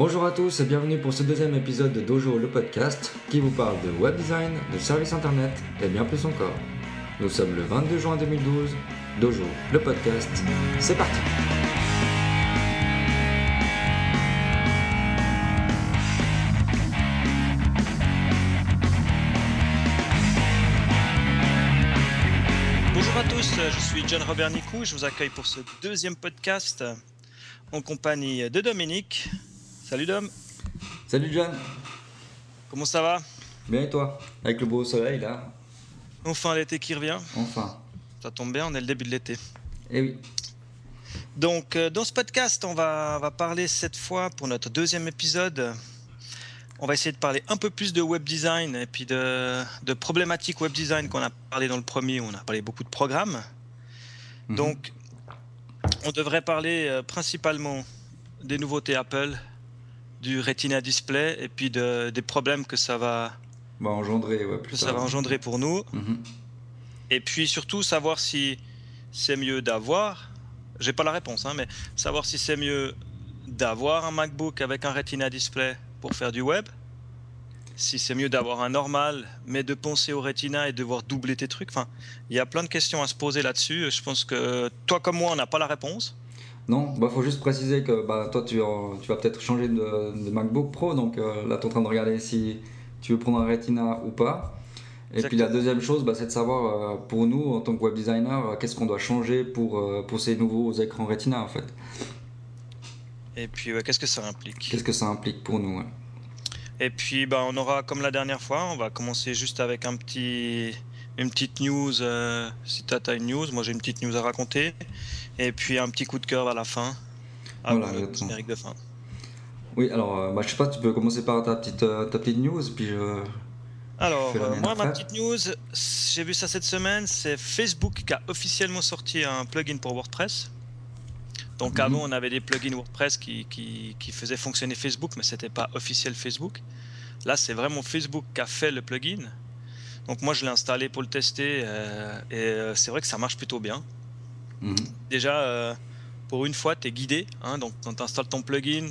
Bonjour à tous et bienvenue pour ce deuxième épisode de Dojo le podcast qui vous parle de web design, de services internet et bien plus encore. Nous sommes le 22 juin 2012. Dojo le podcast, c'est parti. Bonjour à tous, je suis John Robert Nicou, je vous accueille pour ce deuxième podcast en compagnie de Dominique. Salut Dom, Salut John, comment ça va? Bien et toi? Avec le beau soleil là, Enfin l'été qui revient, enfin. ça tombe bien, on est le début de l'été. Eh oui, Donc euh, dans ce podcast, on va, on va parler cette fois pour notre deuxième épisode. On va essayer de parler un peu plus de web design et puis de, de problématiques web design qu'on a parlé dans le premier, où on a parlé beaucoup de programmes. Mhm. Donc, on devrait parler euh, principalement des nouveautés Apple, du Retina Display et puis de- des problèmes que ça va, va engendrer ouais, plus que ça va engendrer pour nous. Mhm. Et puis surtout savoir si c'est mieux d'avoir, j'ai pas la réponse, hein, mais savoir si c'est mieux d'avoir un MacBook avec un Retina Display pour faire du web, si c'est mieux d'avoir un normal, mais de penser au Retina et devoir doubler tes trucs. Enfin, il y a plein de questions à se poser là-dessus. Je pense que toi comme moi, on n'a pas la réponse. Non, bah faut juste préciser que bah, toi tu, en- tu vas peut-être changer de, de MacBook Pro, donc euh, là tu es en train de regarder si tu veux prendre un Retina ou pas. Et puis la deuxième chose, bah, c'est de savoir euh, pour nous en tant que web designer, euh, qu'est-ce qu'on doit changer pour, euh, pour ces nouveaux écrans Retina en fait. Et puis, ouais, qu'est-ce que ça implique? Qu'est-ce que ça implique pour nous ouais. Et puis, bah, on aura, comme la dernière fois, on va commencer juste avec un petit, une petite news. euh, si tu as une news, moi j'ai une petite news à raconter. Et puis un petit coup de cœur à la fin. Avant Voilà, le de fin. Oui, alors euh, bah, je sais pas, tu peux commencer par ta petite, euh, ta petite news, puis je... Alors, euh, moi, ma petite news, j'ai vu ça cette semaine, c'est Facebook qui a officiellement sorti un plugin pour WordPress. Donc Mhm. avant, on avait des plugins WordPress qui, qui, qui faisaient fonctionner Facebook, mais c'était pas officiel Facebook. Là, c'est vraiment Facebook qui a fait le plugin. Donc moi, je l'ai installé pour le tester euh, et euh, c'est vrai que ça marche plutôt bien. Mhm. Déjà, euh, pour une fois, tu es guidé. hein, donc, quand tu installes ton plugin,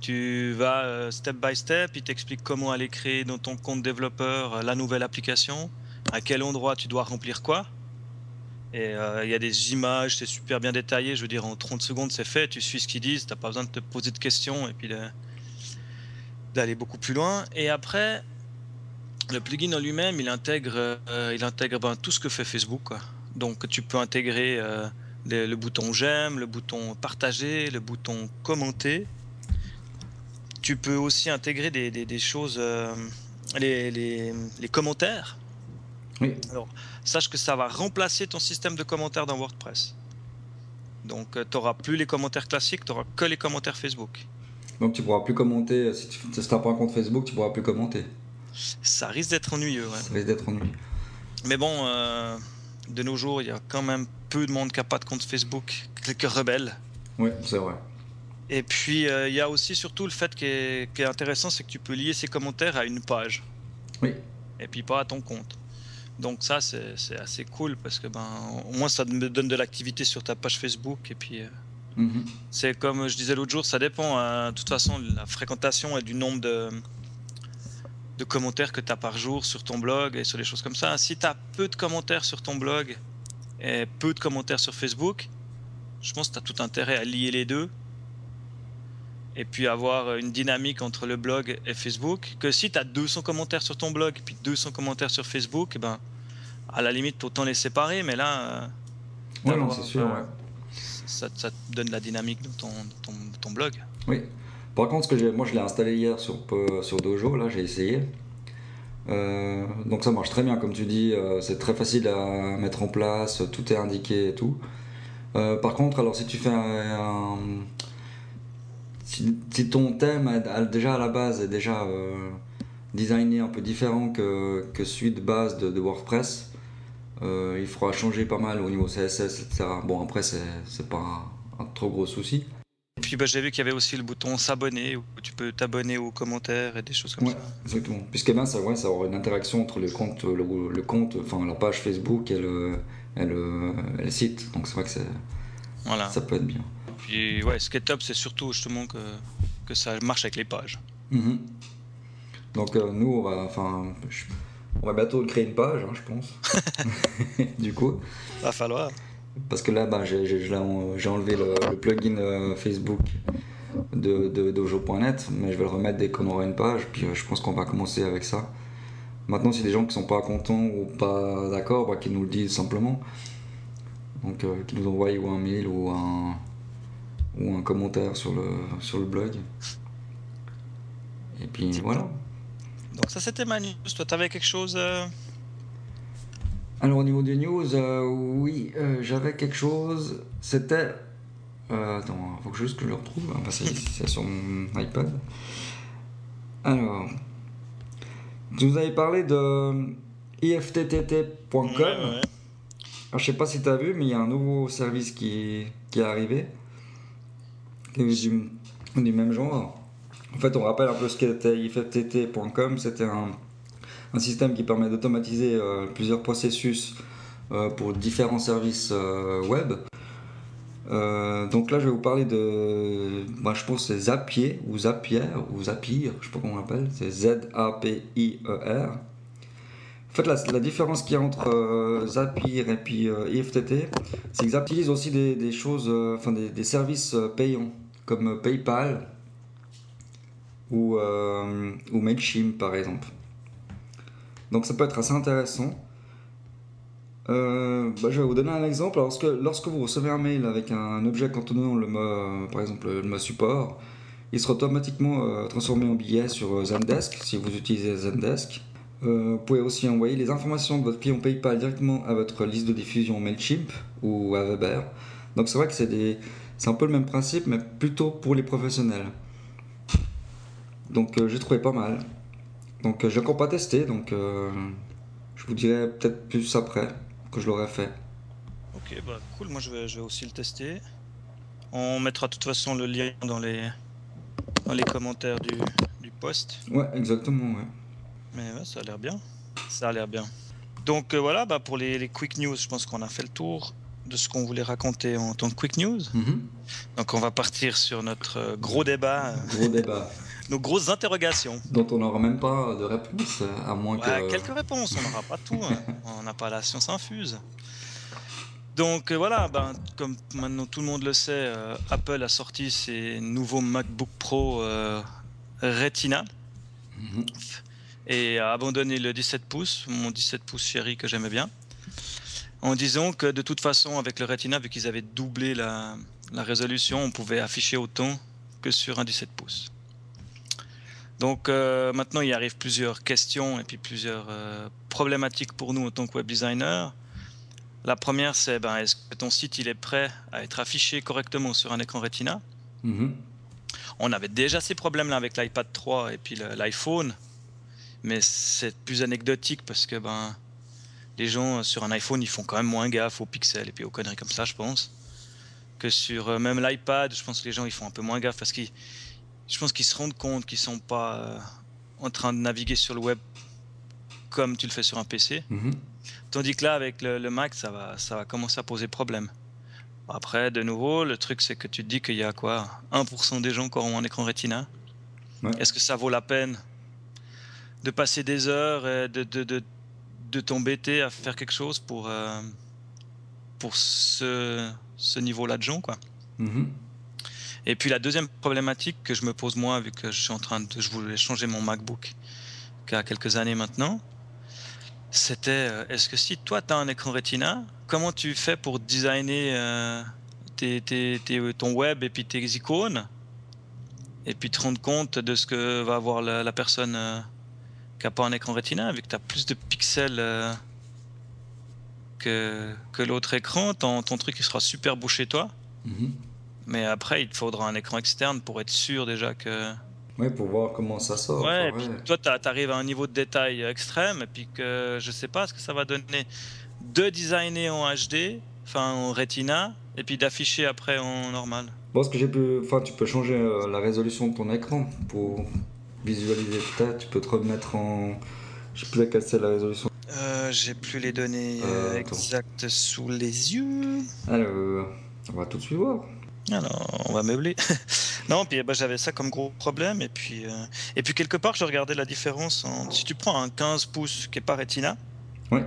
tu vas step by step. Il t'explique comment aller créer dans ton compte développeur la nouvelle application, à quel endroit tu dois remplir quoi. Et euh, il y a des images, c'est super bien détaillé. Je veux dire, en 30 secondes, c'est fait. Tu suis ce qu'ils disent. Tu n'as pas besoin de te poser de questions et puis d'aller beaucoup plus loin. Et après, le plugin en lui-même, il intègre, euh, il intègre ben, tout ce que fait Facebook. quoi. Donc, tu peux intégrer. euh, le, bouton j'aime, le bouton partager, le bouton commenter. Tu peux aussi intégrer des, des- des choses, euh, les, les- les commentaires. Oui, Sache que ça va remplacer ton système de commentaires dans WordPress. Donc tu n'auras plus les commentaires classiques, tu n'auras que les commentaires Facebook. donc tu pourras plus commenter, si tu t'as pas un compte Facebook, tu pourras plus commenter. Ça risque d'être ennuyeux. ouais. Ça risque d'être ennuyeux. Mais bon, euh, de nos jours, il y a quand même peu de monde qui n'a pas de compte Facebook, quelques rebelles. Oui, c'est vrai. Et puis, euh, il y a aussi surtout le fait qui est, qui est intéressant, c'est que tu peux lier ces commentaires à une page. Oui. Et puis pas à ton compte. Donc ça, c'est c'est assez cool parce que ben, au moins ça me donne de l'activité sur ta page Facebook. Et puis, euh, Mhm. c'est comme je disais l'autre jour, ça dépend. hein. De toute façon, la fréquentation et du nombre de, de commentaires que tu as par jour sur ton blog et sur des choses comme ça. Si tu as peu de commentaires sur ton blog et peu de commentaires sur Facebook, je pense que tu as tout intérêt à lier les deux et puis avoir une dynamique entre le blog et Facebook. Que si tu as 200 commentaires sur ton blog et puis 200 commentaires sur Facebook, eh ben, à la limite, autant les séparer, mais là, euh, Ouais, non, c'est sûr, ouais. ça, ça te donne la dynamique de ton, de ton, de ton blog. Oui. Par contre, moi je l'ai installé hier sur, euh, sur Dojo, là j'ai essayé. Euh, donc ça marche très bien, comme tu dis, euh, c'est très facile à mettre en place, tout est indiqué et tout. Par contre, alors si tu fais un. si, ton thème déjà à la base est déjà designé un peu différent que, celui de base de, WordPress, il faudra changer pas mal au niveau CSS, etc. Bon, après, c'est pas un trop gros souci. Puis bah, j'ai vu qu'il y avait aussi le bouton s'abonner où tu peux t'abonner aux commentaires et des choses comme Ouais, ça. exactement. Puisque ben, ça, ouais, ça aura une interaction entre le compte, le, le compte, enfin la page Facebook et le, et le, et le site. Donc c'est vrai que Voilà. ça peut être bien. Puis ouais, ce qui est top, c'est surtout justement que que ça marche avec les pages. Mhm. Donc euh, nous, on va, enfin, on va bientôt créer une page, hein, je pense. du coup. Va falloir. Parce que là, bah, j'ai enlevé le, plugin euh, Facebook de, de dojo.net, mais je vais le remettre dès qu'on aura une page, puis euh, je pense qu'on va commencer avec ça. Maintenant, si des gens qui sont pas contents ou pas d'accord, bah, qu'ils nous le disent simplement. Donc, euh, qu'ils nous envoient ou un mail ou un, ou un commentaire sur le, sur le blog. Et puis voilà. Donc ça c'était ma news. Toi t'avais quelque chose euh Alors au niveau des news, euh, oui, j'avais quelque chose. C'était... attends, faut que juste que je le retrouve. Hein, c'est sur mon iPad. Alors... Tu nous avais parlé de ifttt.com. je sais pas si tu as vu, mais il y a un nouveau service qui, qui est arrivé, qui est du, même genre. En fait, on rappelle un peu ce qu'était ifttt.com. C'était un, un, système qui permet d'automatiser euh, plusieurs processus euh, pour différents services euh, web. Donc là, je vais vous parler de. Moi, je pense c'est Zapier ou Zapier ou Zapier, je sais pas comment on l'appelle. C'est Z-A-P-I-E-R. En fait, la, différence qu'il y a entre Zapier et puis euh, IFTT, c'est que Zapier utilise aussi des, choses, enfin des, services payants comme PayPal ou, ou par exemple. Donc ça peut être assez intéressant. Euh, bah, je vais vous donner un exemple. Lorsque, lorsque vous recevez un mail avec un objet contenant le mot, par exemple le mot support, il sera automatiquement euh, transformé en billet sur euh, Zendesk si vous utilisez Zendesk. vous pouvez aussi envoyer les informations de votre client PayPal directement à votre liste de diffusion Mailchimp ou à Weber. Donc c'est vrai que c'est un peu le même principe, mais plutôt pour les professionnels. Donc j'ai trouvé pas mal. Donc j'ai encore pas testé, donc je vous dirai peut-être plus après je l'aurais fait. Ok, bah cool, moi je vais, je vais aussi le tester. On mettra de toute façon le lien dans les, dans les commentaires du, du post. Ouais, exactement, ouais. Mais ouais, ça a l'air bien. Ça a l'air bien. Donc euh, voilà, bah, pour les, les, quick news, je pense qu'on a fait le tour de ce qu'on voulait raconter en tant que quick news. Mhm. Donc on va partir sur notre euh, gros débat. Gros débat. Nos grosses interrogations. Dont on n'aura même pas de réponse, à moins que... Quelques réponses, on n'aura pas tout. Hein. On n'a pas la science infuse. Donc euh, voilà, ben, comme maintenant tout le monde le sait, euh, Apple a sorti ses nouveaux MacBook Pro Retina. Mhm. Et a abandonné le 17 pouces, mon 17 pouces chéri que j'aimais bien en disant que de toute façon, avec le Retina, vu qu'ils avaient doublé la, résolution, on pouvait afficher autant que sur un 17 pouces. Donc euh, maintenant, il arrive plusieurs questions et puis plusieurs euh, problématiques pour nous en tant que web designer. La première, c'est ben, est-ce que ton site il est prêt à être affiché correctement sur un écran Retina? Mm-hmm. On avait déjà ces problèmes-là avec l'iPad 3 et puis l'iPhone, mais c'est plus anecdotique parce que ben, les gens euh, sur un iPhone, ils font quand même moins gaffe aux pixels et puis aux conneries comme ça, je pense. Que sur euh, même l'iPad, je pense que les gens, ils font un peu moins gaffe parce qu'ils, je pense qu'ils se rendent compte qu'ils sont pas euh, en train de naviguer sur le web comme tu le fais sur un PC. Mhm. Tandis que là, avec le, Mac, ça va, ça va commencer à poser problème. Après, de nouveau, le truc, c'est que tu te dis qu'il y a quoi? 1% des gens qui auront un écran Retina. Est-ce que ça vaut la peine de passer des heures et de, de de t'embêter à faire quelque chose pour, euh, pour ce, ce niveau-là de gens, quoi? Mm-hmm. Et puis la deuxième problématique que je me pose moi, vu que je suis en train de, je voulais changer mon MacBook, qui a quelques années maintenant, c'était euh, est-ce que si toi tu as un écran Retina, comment tu fais pour designer euh, ton web et puis tes icônes, et puis te rendre compte de ce que va avoir la, personne qui n'a pas un écran Retina, vu que tu as plus de pixels euh, que, l'autre écran, ton, truc il sera super beau chez toi. Mhm. Mais après, il te faudra un écran externe pour être sûr déjà que. Oui, pour voir comment ça sort. Ouais, et puis toi, tu arrives à un niveau de détail extrême, et puis que je sais pas ce que ça va donner de designer en HD, enfin en Retina, et puis d'afficher après en normal. Bon, ce que j'ai pu. Enfin, tu peux changer euh, la résolution de ton écran pour visualiser peut-être, tu peux te remettre en. Je sais plus laquelle la résolution. Euh, J'ai plus les données euh, euh exactes sous les yeux. Alors, on va tout de suite voir. Alors, on va meubler. Non, puis bah, j'avais ça comme gros problème. Et puis, euh, et puis quelque part, je regardais la différence. En... Si tu prends un 15 pouces qui est pas Retina, Ouais.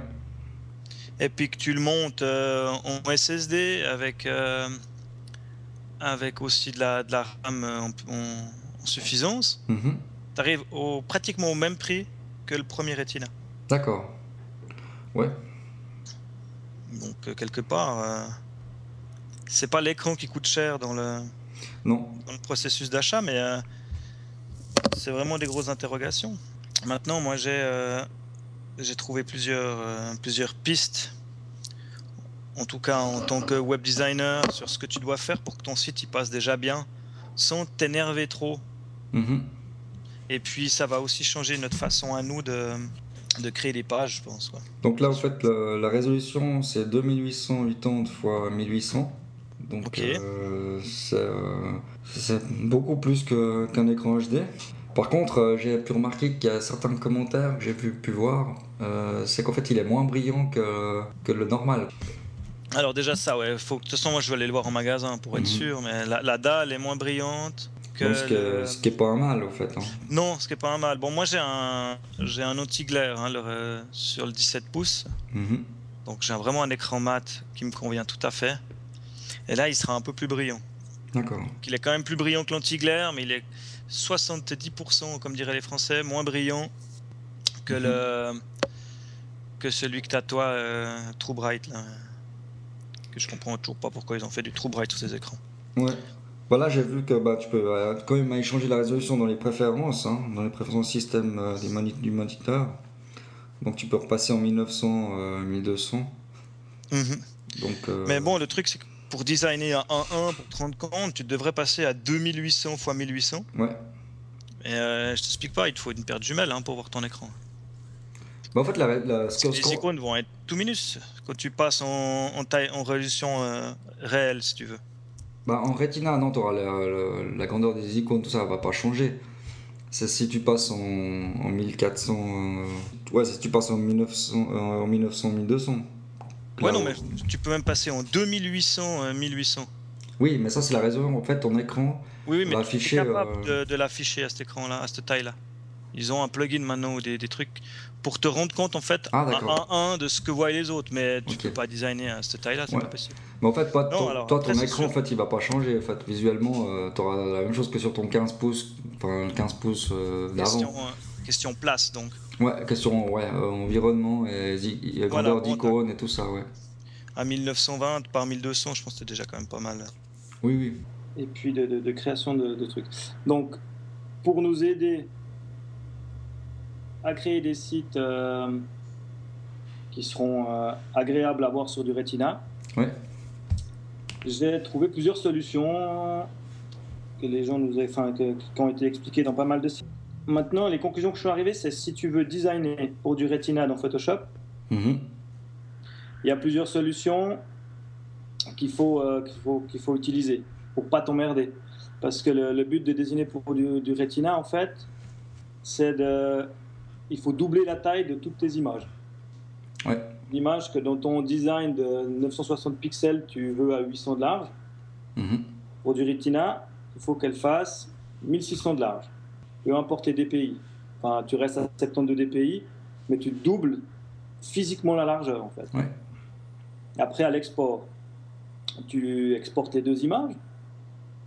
et puis que tu le montes euh, en SSD avec, euh, avec aussi de la, de la RAM en, suffisance, Mhm. tu arrives au, pratiquement au même prix que le premier Retina. D'accord. Ouais. Donc, quelque part, c'est pas l'écran qui coûte cher dans le, Non. dans le processus d'achat, mais euh, c'est vraiment des grosses interrogations. Maintenant, moi, j'ai euh, trouvé plusieurs, euh, plusieurs pistes, en tout cas en tant que web designer, sur ce que tu dois faire pour que ton site il passe déjà bien, sans t'énerver trop. Mhm. Et puis, ça va aussi changer notre façon à nous de, de créer des pages, je pense. Donc là, en fait, le- la résolution, c'est 2880 x 1800. Donc, euh, c'est euh, c'est beaucoup plus qu'un écran HD. Par contre, euh, j'ai pu remarquer qu'il y a certains commentaires que j'ai pu, pu voir, euh, c'est qu'en fait, il est moins brillant que, que le normal. Alors déjà ça, ouais. Faut, de toute façon, moi je vais aller le voir en magasin pour être Mhm. sûr, mais la, la dalle est moins brillante que... Donc, ce, qui est, le- ce qui est pas un mal, en fait. hein. Non, ce qui est pas un mal. Bon, moi j'ai un, j'ai un anti-glare hein, euh, sur le 17 pouces, Mhm. donc j'ai vraiment un écran mat qui me convient tout à fait. Et là, il sera un peu plus brillant. D'accord. Il est quand même plus brillant que l'anti-glare, mais il est 70%, comme diraient les Français, moins brillant que Mhm. le que celui que t'as toi, euh, True Bright là. Que je comprends toujours pas pourquoi ils ont fait du True Bright sur ces écrans. Ouais. Voilà, j'ai vu que bah, tu peux euh, quand même aller changer la résolution dans les préférences, hein, dans les préférences système euh, des moni- du moniteur. Donc tu peux repasser en 1900, euh, 1200. Mhm. Donc, euh, Mais bon, le truc, c'est que pour designer un 1.1 pour te rendre compte, tu devrais passer à 2800 x 1800. Ouais. Et euh, je t'explique pas, il te faut une paire de jumelles hein, pour voir ton écran. Bah, en fait, la, la, Les icônes vont être tout minus quand tu passes en, en taille, en résolution euh, réelle, si tu veux. bah, en Retina, non, t'auras la, la- la grandeur des icônes, tout ça va pas changer. C'est si tu passes en, en 1400. euh, ouais, si tu passes en 1900, euh, en 1900 1200. Ouais, non, mais tu peux même passer en 2800, euh, 1800. Oui, mais ça, c'est la résolution. En fait, ton écran. Oui, oui, mais Va afficher, capable euh, de, de l'afficher à cet écran-là, à cette taille-là. Ils ont un plugin maintenant ou des, des trucs pour te rendre compte en fait Ah, un d'accord. 1-1 de ce que voient les autres, mais tu peux pas designer à cette taille-là, c'est Ouais. pas possible. Mais en fait, pas, Non, ton- alors, toi, ton écran, en fait, il va pas changer. En fait, visuellement, tu auras la même chose que sur ton 15 pouces, enfin 15 pouces euh, d'avant. euh, question place donc. Ouais, question ouais, euh, environnement et, Voilà, grandeur d'icône et tout ça, ouais. À 1920 par 1200, je pense que c'est déjà quand même pas mal. Oui, oui. et puis de, de- de création de, de trucs. Donc, pour nous aider à créer des sites euh, qui seront euh, agréables à voir sur du Retina, Ouais. j'ai trouvé plusieurs solutions que les gens nous enfin, que- qui ont été expliquées dans pas mal de sites. Maintenant, les conclusions que je suis arrivé, c'est si tu veux designer pour du Retina dans Photoshop, Mhm. il y a plusieurs solutions qu'il faut, euh, qu'il faut, qu'il faut utiliser pour pas t'emmerder. Parce que le, le but de désigner pour du, du Retina, en fait, c'est de. Il faut doubler la taille de toutes tes images. Ouais. L'image que dans ton design de 960 pixels, tu veux à 800 de large. Mhm. Pour du Retina, il faut qu'elle fasse 1600 de large. Peu importe les DPI. Enfin, tu restes à 72 DPI, mais tu doubles physiquement la largeur, en fait. Ouais. Après, à l'export, tu exportes les deux images.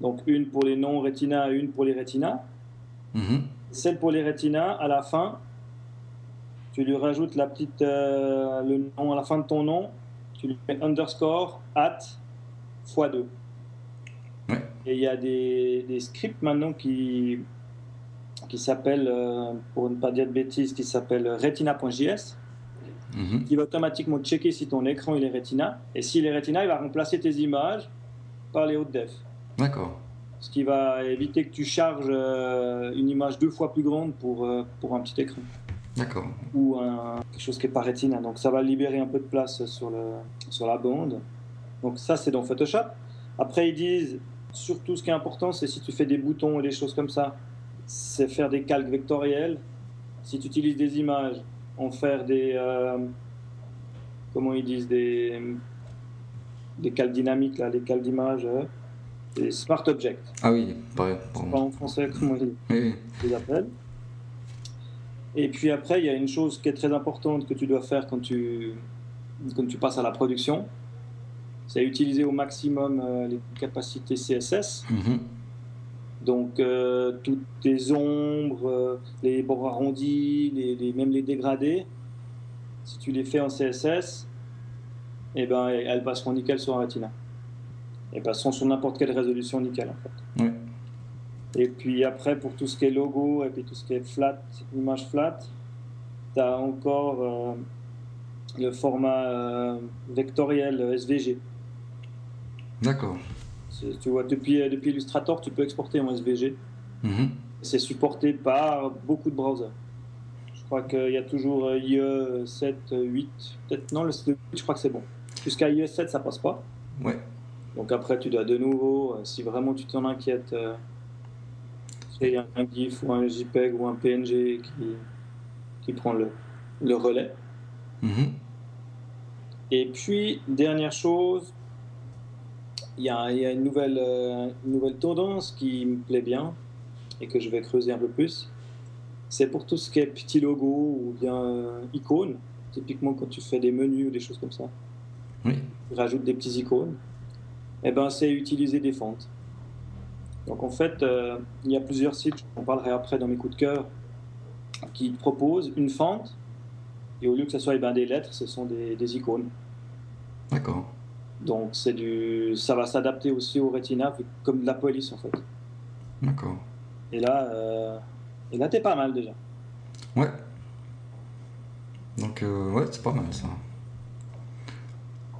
Donc, une pour les non-Retina et une pour les Retina. Mhm. Celle pour les Retina, à la fin, tu lui rajoutes la petite, euh, le nom à la fin de ton nom. Tu lui mets underscore at x2. Ouais. Et il y a des, des scripts maintenant qui, qui s'appellent, euh, pour ne pas dire de bêtises, qui s'appellent retina.js Mhm. qui va automatiquement checker si ton écran il est Retina. Et s'il est Retina, il va remplacer tes images par les hautes def. D'accord. Ce qui va éviter que tu charges euh, une image deux fois plus grande pour, euh, pour un petit écran. D'accord. Ou un, quelque chose qui n'est pas Retina. Donc ça va libérer un peu de place sur, le, sur la bande. Donc ça, c'est dans Photoshop. Après, ils disent, surtout ce qui est important, c'est si tu fais des boutons et des choses comme ça, c'est faire des calques vectoriels. Si tu utilises des images, en faire des... euh, comment ils disent Des, des calques dynamiques, là, des calques d'images. euh. les smart objects. Ah oui, pareil. Pas en français comment ils Oui, les appellent. Et puis après, il y a une chose qui est très importante que tu dois faire quand tu, quand tu passes à la production. C'est utiliser au maximum euh, les capacités CSS. Donc, euh, toutes les ombres, euh, les bords arrondis, les, les- même les dégradés, si tu les fais en CSS, eh ben, elles passeront nickel sur un Retina. Elles passeront sur n'importe quelle résolution nickel, en fait. Ouais. Et puis après, pour tout ce qui est logo et puis tout ce qui est flat, image flat, tu as encore euh, le format vectoriel SVG. D'accord. Tu vois, depuis, depuis Illustrator, tu peux exporter en SVG. Mhm. C'est supporté par beaucoup de browsers. Je crois qu'il y a toujours euh, IE 7, 8, peut-être non, le 7, je crois que c'est bon. Jusqu'à IE 7, ça passe pas. Ouais. Donc après, tu dois de nouveau, euh, si vraiment tu t'en inquiètes, euh, c'est un un GIF ou un JPEG ou un PNG qui, qui prend le, le relais. Mhm. Et puis, dernière chose, il y a, il y a une, nouvelle, euh, une nouvelle tendance qui me plaît bien et que je vais creuser un peu plus. C'est pour tout ce qui est petit logo ou bien euh, icônes. Typiquement, quand tu fais des menus ou des choses comme ça, Oui. tu rajoutes des petits icônes. Et ben, c'est utiliser des fentes. Donc, en fait, euh, il y a plusieurs sites, j'en parlerai après dans mes coups de cœur, qui te proposent une fente et au lieu que ce soit eh ben, des lettres, ce sont des, des icônes. D'accord. Donc c'est du, ça va s'adapter aussi au Retina vu- comme de la police en fait. D'accord. Et là, euh, et là t'es pas mal déjà. Ouais. Donc, euh, ouais, c'est pas mal ça.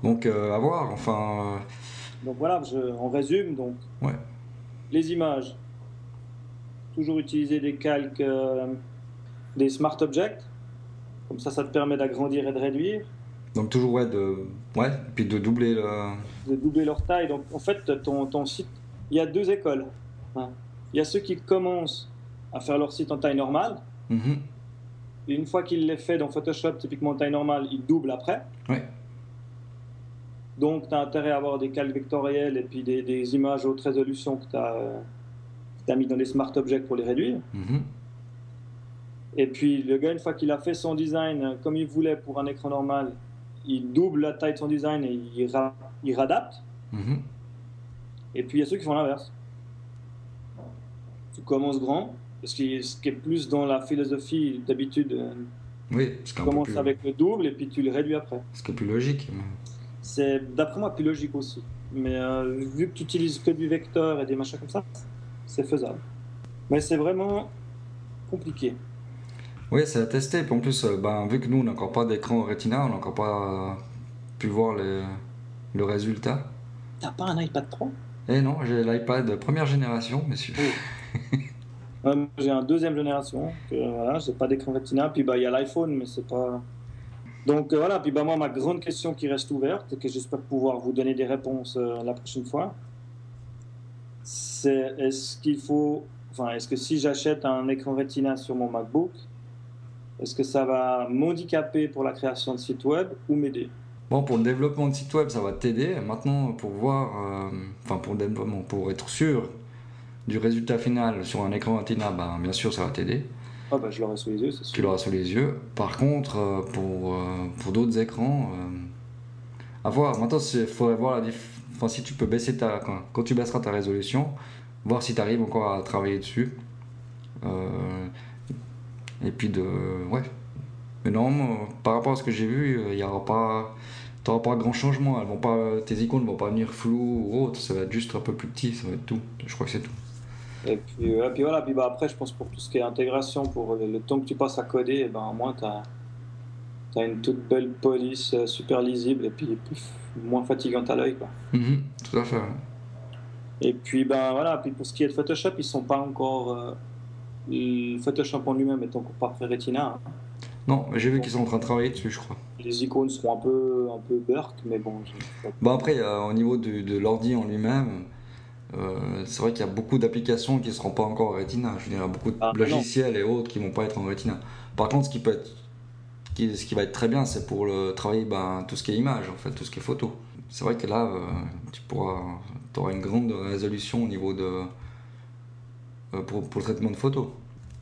Donc, euh, à voir, enfin. Donc voilà, je, on résume donc. Ouais. Les images, toujours utiliser des calques, euh, des smart objects. Comme ça, ça te permet d'agrandir et de réduire, euh, donc, toujours, ouais, de. Ouais, puis de doubler le. de doubler leur taille. Donc en fait, ton, ton site, il y a deux écoles. hein. Il y a ceux qui commencent à faire leur site en taille normale. Mhm. Et une fois qu'il les fait dans Photoshop, typiquement en taille normale, ils doublent après. Ouais. Donc, tu as intérêt à avoir des calques vectoriels et puis des, des images haute résolution que tu as, mis dans les smart objects pour les réduire. Mhm. Et puis, le gars, une fois qu'il a fait son design euh, comme il voulait pour un écran normal, il double la taille de son design et il, ra- il radapte. Mhm. Et puis, il y a ceux qui font l'inverse. Tu commences grand, parce que ce qui est plus dans la philosophie d'habitude, euh, Oui, tu commences plus, avec le double et puis tu le réduis après. ce qui est plus logique. C'est d'après moi plus logique aussi. Mais euh, vu que tu utilises que du vecteur et des machins comme ça, c'est faisable. Mais c'est vraiment compliqué. Oui, c'est à tester. Puis en plus, euh, ben, vu que nous, on n'a encore pas d'écran Retina, on n'a encore pas euh, pu voir les- le résultat. T'as pas un iPad 3 Et non, j'ai l'iPad première génération, messieurs. Ouais, moi, J'ai un deuxième génération. Que, voilà, j'ai pas d'écran Retina. Puis bah il y a l'iPhone, mais c'est pas. Donc euh, voilà. Puis bah moi ma grande question qui reste ouverte et que j'espère pouvoir vous donner des réponses euh, la prochaine fois, c'est est-ce qu'il faut, enfin est-ce que si j'achète un écran Retina sur mon MacBook, est-ce que ça va m'handicaper pour la création de site web ou m'aider? Bon, pour le développement de site web, ça va t'aider. Maintenant, pour voir, euh, enfin pour le développement, pour être sûr du résultat final sur un écran Retina, ben, bien sûr, ça va t'aider. Ah bah je l'aurai sous les yeux, c'est sûr. Tu l'auras sous les yeux. Par contre, euh, pour, euh, pour d'autres écrans, à voir. Maintenant, il faudrait voir la diff- enfin, si tu peux baisser ta. Quand, quand tu baisseras ta résolution, voir si tu arrives encore à travailler dessus. Euh, et puis de. Ouais. Mais non, moi, par rapport à ce que j'ai vu, euh, il n'y aura pas. T'auras pas grand changement, elles vont pas, tes icônes vont pas venir floues ou autre, ça va être juste un peu plus petit, ça va être tout. Je crois que c'est tout. Et puis, euh, puis voilà, puis bah après, je pense pour tout ce qui est intégration, pour le, le temps que tu passes à coder, et ben, au moins, tu as, une toute belle police euh, super lisible et puis plus, moins fatigante à l'œil. quoi. Mhm, tout à fait. Et puis, ben voilà, puis pour ce qui est de Photoshop, ils sont pas encore. euh, le Photoshop en lui-même est encore pas Retina. hein. Non, mais j'ai vu qu'ils sont en train de travailler dessus, je crois. Les icônes seront un peu, un peu burk, mais bon. Bon après, euh, au niveau de l'ordi en lui-même, euh, c'est vrai qu'il y a beaucoup d'applications qui ne seront pas encore en Retina. Je veux dire, il y a beaucoup de Ah, non. logiciels et autres qui vont pas être en Retina. Par contre, ce qui peut être, qui- ce qui va être très bien, c'est pour le travailler ben, tout ce qui est image, en fait, tout ce qui est photo. c'est vrai que là, euh, tu pourras, auras une grande résolution au niveau de pour, pour le traitement de photos.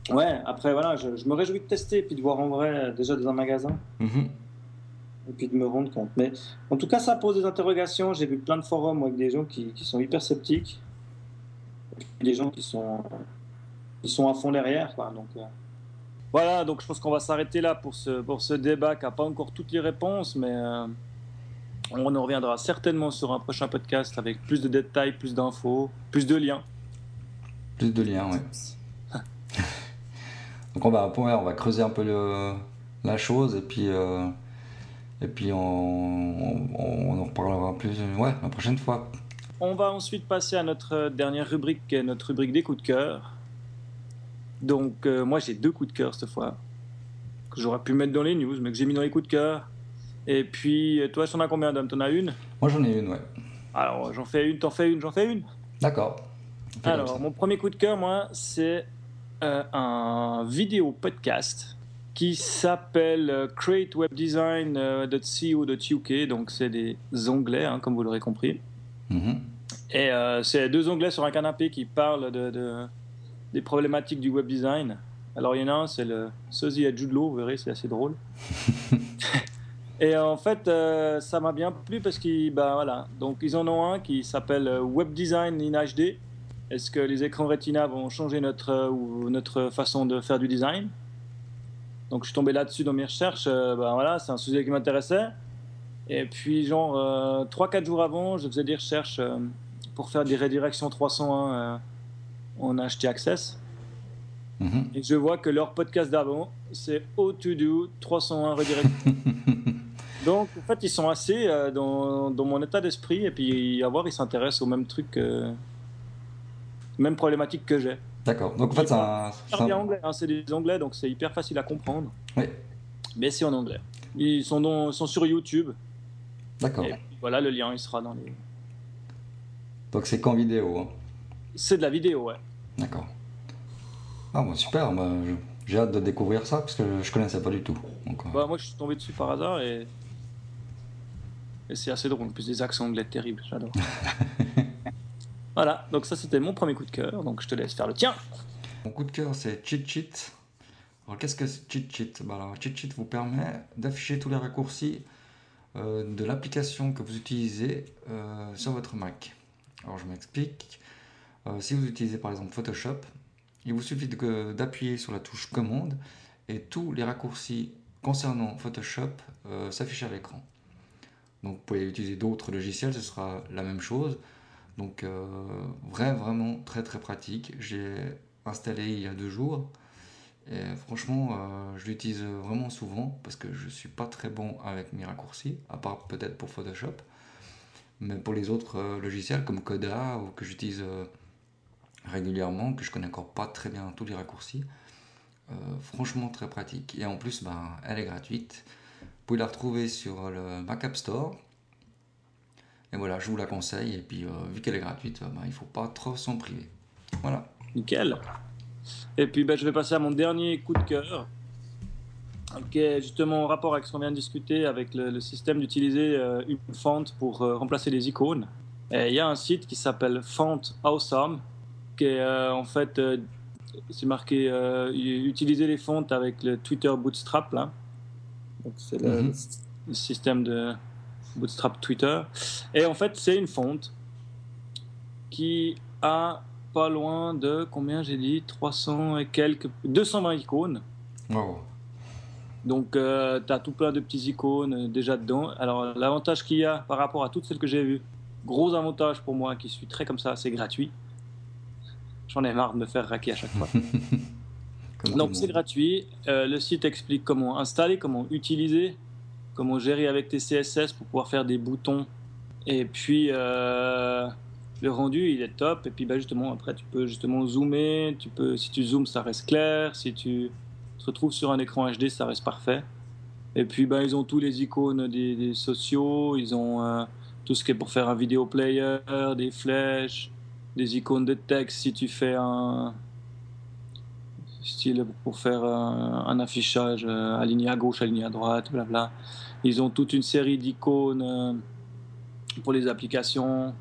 Ouais, après voilà, je, je me réjouis de tester puis de voir en vrai euh, déjà dans un magasin Mhm. et puis de me rendre compte. Mais en tout cas, ça pose des interrogations. J'ai vu plein de forums avec des gens qui, qui sont hyper sceptiques, et des gens qui sont qui sont à fond derrière. Quoi. Donc euh, voilà, donc je pense qu'on va s'arrêter là pour ce pour ce débat qui n'a pas encore toutes les réponses, mais euh, on en reviendra certainement sur un prochain podcast avec plus de détails, plus d'infos, plus de liens. Plus de liens, ouais. Donc on va, ouais, on va creuser un peu le, la chose et puis, euh, et puis on, on, on en reparlera plus ouais, la prochaine fois. On va ensuite passer à notre dernière rubrique, qui est notre rubrique des coups de cœur. Donc, euh, moi, j'ai deux coups de cœur cette fois, que j'aurais pu mettre dans les news, mais que j'ai mis dans les coups de cœur. Et puis, euh, toi, t'en as combien, Dom? T'en as une? Moi j'en ai une, ouais. Alors, j'en fais une, t'en fais une, j'en fais une. D'accord. Alors, mon premier coup de cœur, moi, c'est euh, un vidéo podcast qui s'appelle euh, createwebdesign.co.uk. Donc, c'est des onglets, hein, comme vous l'aurez compris. Mhm. Et euh, c'est deux onglets sur un canapé qui parlent de, de- des problématiques du web design. Alors il y en a un, c'est le sosie à Jude Law, vous verrez, c'est assez drôle. Et en fait, euh, ça m'a bien plu parce qu'ils bah, voilà. Donc, ils en ont un qui s'appelle euh, Web Design in HD. Est-ce que les écrans Retina vont changer notre, euh, ou notre façon de faire du design? Donc, je suis tombé là-dessus dans mes recherches. euh, bah, voilà, c'est un sujet qui m'intéressait. Et puis, genre, euh, 3-4 jours avant, je faisais des recherches euh, pour faire des redirections 301 euh, en HT Access. Mhm. Et je vois que leur podcast d'avant, c'est How to Do 301 redirection. Donc, en fait, ils sont assez dans, dans mon état d'esprit. Et puis, à voir, ils s'intéressent aux mêmes trucs, euh, mêmes problématiques que j'ai. D'accord. Donc en fait, c'est un. c'est anglais, hein, c'est des anglais, donc c'est hyper facile à comprendre. Oui. Mais c'est en anglais. Ils sont, dans- sont sur YouTube. D'accord. Voilà, le lien, il sera dans les. Donc c'est qu'en vidéo. hein. C'est de la vidéo, ouais. D'accord. Ah, bon, super. bah, J'ai hâte de découvrir ça parce que je connaissais pas du tout. Donc, euh, Bah, moi, je suis tombé dessus par hasard et. Et c'est assez drôle. En plus, des accents anglais terribles, j'adore. voilà, donc ça, c'était mon premier coup de cœur. Donc, je te laisse faire le tien. Mon coup de cœur, c'est Cheat Sheet. Alors, qu'est-ce que c'est Cheat Sheet? Bah, alors, Cheat Sheet vous permet d'afficher tous les raccourcis euh, de l'application que vous utilisez euh, sur votre Mac. Alors, je m'explique. Euh, si vous utilisez par exemple Photoshop, il vous suffit d'appuyer sur la touche commande et tous les raccourcis concernant Photoshop s'affichent à l'écran. Donc, vous pouvez utiliser d'autres logiciels, ce sera la même chose. Donc, euh, vrai, vraiment très très pratique. J'ai installé il y a deux jours. Et franchement, euh, je l'utilise vraiment souvent parce que je suis pas très bon avec mes raccourcis, à part peut-être pour Photoshop. Mais pour les autres euh, logiciels comme Coda ou que j'utilise régulièrement, que je connais encore pas très bien tous les raccourcis, franchement très pratique. Et en plus, ben, elle est gratuite. Vous pouvez la retrouver sur le Mac App Store. Et voilà, je vous la conseille. Et puis, euh, vu qu'elle est gratuite, euh, ben, il faut pas trop s'en priver. Voilà. Nickel. Et puis ben, je vais passer à mon dernier coup de cœur, qui est justement en rapport avec ce qu'on vient de discuter, avec le, le système d'utiliser euh, une font pour euh, remplacer les icônes. Et Il y a un site qui s'appelle Font Awesome, qui est euh, en fait, c'est marqué utiliser les fonts avec le Twitter Bootstrap là. Donc c'est le, Mhm. le système de Bootstrap Twitter. Et en fait, c'est une fonte qui a pas loin de combien j'ai dit 300 et quelques 220 icônes. Wow. donc tu as tout plein de petits icônes euh, déjà dedans. Alors l'avantage qu'il y a par rapport à toutes celles que j'ai vues gros avantage pour moi qui suis très comme ça c'est gratuit. J'en ai marre de me faire raquer à chaque fois. Donc c'est gratuit. Euh, le site explique comment installer comment utiliser comment gérer avec tes CSS pour pouvoir faire des boutons. Et puis euh, le rendu il est top. Et puis bah, justement après tu peux justement zoomer. Tu peux si tu zoomes ça reste clair. Si tu te retrouves sur un écran HD ça reste parfait. Et puis bah, ils ont tous les icônes des, sociaux. Ils ont euh, tout ce qui est pour faire un vidéo player des flèches des icônes de texte. Si tu fais un style pour faire un, un affichage euh, aligné à gauche aligné à droite blabla ils ont toute une série d'icônes euh, pour les applications,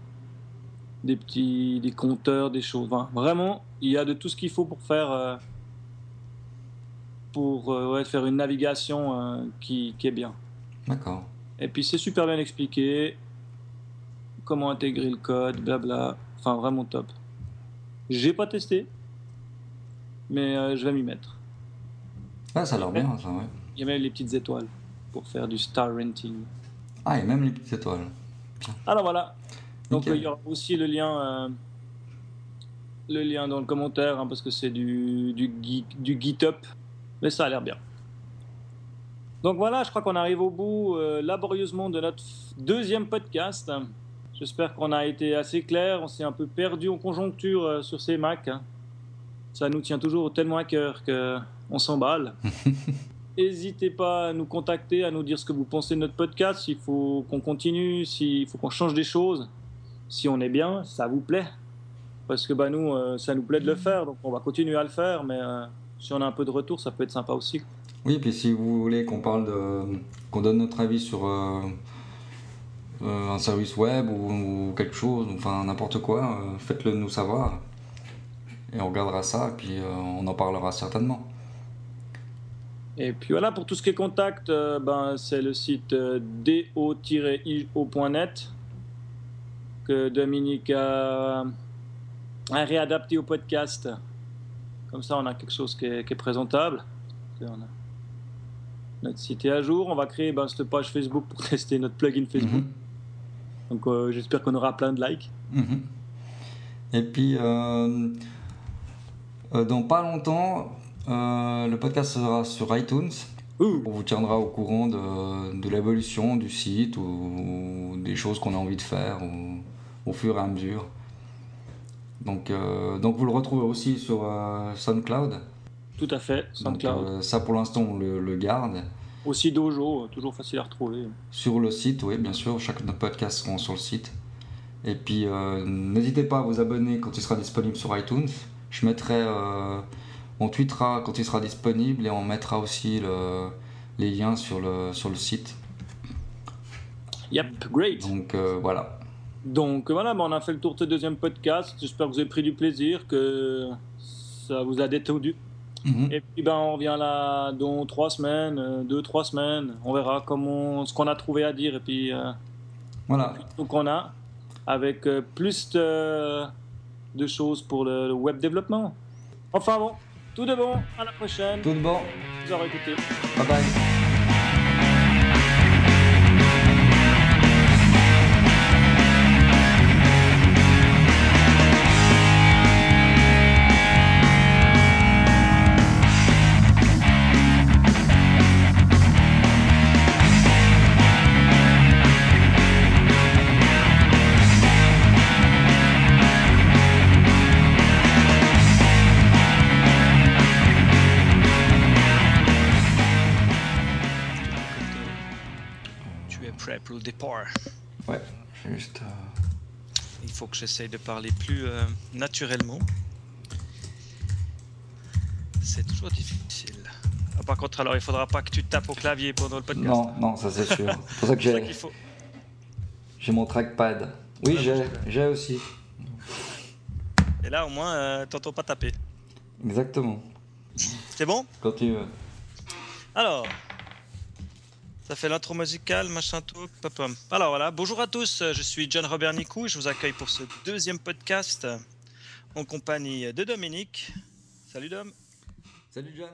des petits des compteurs, des choses. Enfin, vraiment, il y a de tout ce qu'il faut pour faire euh, pour euh, ouais, faire une navigation euh, qui, qui est bien. D'accord. Et puis c'est super bien expliqué comment intégrer le code, blabla. Enfin, vraiment top. J'ai pas testé, mais euh, je vais m'y mettre. Ah, ça a l'air bien, ça, ouais. Il y a même les petites étoiles pour faire du star renting. Ah, et même les petites étoiles. Alors voilà. Donc euh, il y aura aussi le lien, euh, le lien dans le commentaire hein, parce que c'est du, du, geek- du GitHub, mais ça a l'air bien. Donc voilà, je crois qu'on arrive au bout euh, laborieusement de notre deuxième podcast. J'espère qu'on a été assez clair. On s'est un peu perdu en conjoncture sur ces Macs. hein. Ça nous tient toujours tellement à cœur que on s'emballe. N'hésitez pas à nous contacter, à nous dire ce que vous pensez de notre podcast, s'il faut qu'on continue, s'il faut qu'on change des choses, si on est bien, ça vous plaît. Parce que bah, nous, euh, ça nous plaît de le faire, donc on va continuer à le faire, mais euh, si on a un peu de retour, ça peut être sympa aussi. Oui, puis si vous voulez qu'on parle de. qu'on donne notre avis sur euh, euh, un service web ou, ou quelque chose, enfin n'importe quoi, euh, faites-le nous savoir. Et on regardera ça, et puis euh, on en parlera certainement. Et puis voilà, pour tout ce qui est contact, euh, ben, c'est le site euh, do-io.net que Dominique a, a réadapté au podcast. Comme ça, on a quelque chose qui est, qui est présentable. Et on a- notre site est à jour. On va créer ben, cette page Facebook pour tester notre plugin Facebook. Mhm. Donc euh, j'espère qu'on aura plein de likes. Mhm. Et puis, euh, dans pas longtemps, euh, le podcast sera sur iTunes. On vous tiendra au courant de, de l'évolution du site ou, des choses qu'on a envie de faire ou- au fur et à mesure. Donc, euh, donc vous le retrouvez aussi sur euh, SoundCloud. Tout à fait, Donc, SoundCloud. euh, ça pour l'instant on le, le garde. Aussi Dojo, euh, toujours facile à retrouver. Sur le site, oui, bien sûr, chaque de nos podcasts seront sur le site. Et puis, euh, n'hésitez pas à vous abonner quand il sera disponible sur iTunes. Je mettrai, euh, on tweetera quand il sera disponible et on mettra aussi le- les liens sur le, sur le site. Yep, great. Donc euh, voilà. Donc voilà, ben, on a fait le tour de ce deuxième podcast. J'espère que vous avez pris du plaisir, que ça vous a détendu. Mhm. Et puis ben, on revient là dans trois semaines, euh, deux, trois semaines. On verra comment, ce qu'on a trouvé à dire et puis euh, Voilà. tout qu'on a, avec euh, plus de, de choses pour le, web développement. Enfin bon, tout de bon, à la prochaine. Tout de bon. Vous aurez écouté. Bye bye. Il faut que j'essaye de parler plus euh, naturellement. C'est toujours difficile. Ah, par contre, alors il faudra pas que tu tapes au clavier pendant le podcast. Non, non, ça c'est sûr. C'est pour ça que j'ai faut. mon trackpad. Oui, Ouais, j'ai aussi. Et là, au moins, euh, t'entends pas taper. Exactement. C'est bon? Quand tu veux. Alors, ça fait l'intro musicale, machin tout. pop. Alors voilà, bonjour à tous, je suis John Robert Nicou je vous accueille pour ce deuxième podcast en compagnie de Dominique. Salut Dom. Salut John.